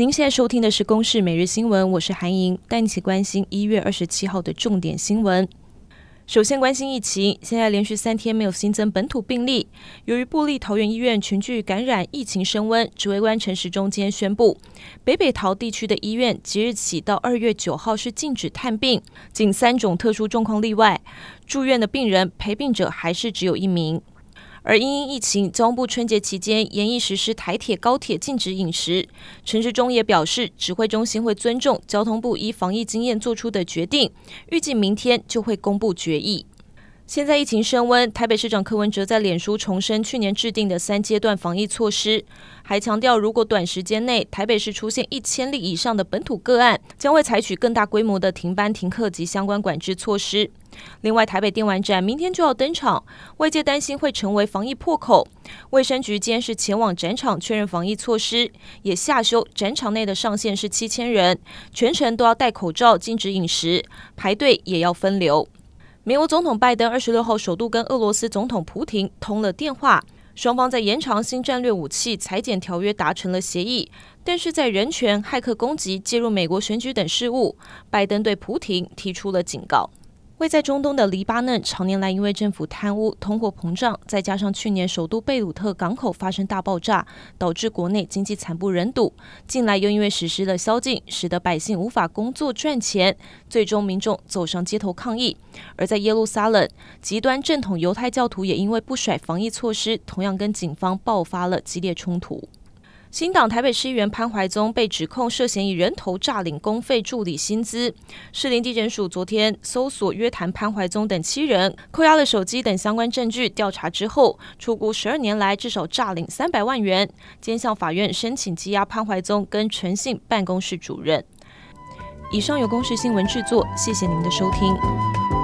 您现在收听的是《公视每日新闻》，我是韩莹，带你一起关心一月二十七号的重点新闻。首先关心疫情，现在连续三天没有新增本土病例。由于布立桃园医院群聚感染，疫情升温，指挥官陈时中今天宣布，北北桃地区的医院即日起到二月九号是禁止探病，仅三种特殊状况例外，住院的病人陪病者还是只有一名。而因应疫情，交通部春节期间研议实施台铁、高铁禁止饮食。陈时中也表示，指挥中心会尊重交通部依防疫经验做出的决定，预计明天就会公布决议。现在疫情升温，台北市长柯文哲在脸书重申去年制定的三阶段防疫措施，还强调如果短时间内台北市出现一千例以上的本土个案，将会采取更大规模的停班停课及相关管制措施。另外，台北电玩展明天就要登场，外界担心会成为防疫破口。卫生局今天是前往展场确认防疫措施，也下修展场内的上限是七千人，全程都要戴口罩，禁止饮食，排队也要分流。美国总统拜登二十六号首度跟俄罗斯总统普廷通了电话，双方在延长新战略武器裁减条约达成了协议，但是在人权、骇客攻击、介入美国选举等事务，拜登对普廷提出了警告。位在中东的黎巴嫩，常年来因为政府贪污、通货膨胀，再加上去年首都贝鲁特港口发生大爆炸，导致国内经济惨不忍睹。近来又因为实施了宵禁，使得百姓无法工作赚钱，最终民众走上街头抗议。而在耶路撒冷，极端正统犹太教徒也因为不甩防疫措施，同样跟警方爆发了激烈冲突。新党台北市议员潘怀宗被指控涉嫌以人头诈领公费助理薪资，士林地检署昨天搜索约谈潘怀宗等七人，扣押了手机等相关证据。调查之后，初估十二年来至少诈领三百万元。今天向法院申请羁押潘怀宗跟诚信办公室主任。以上由公视新闻制作，谢谢您的收听。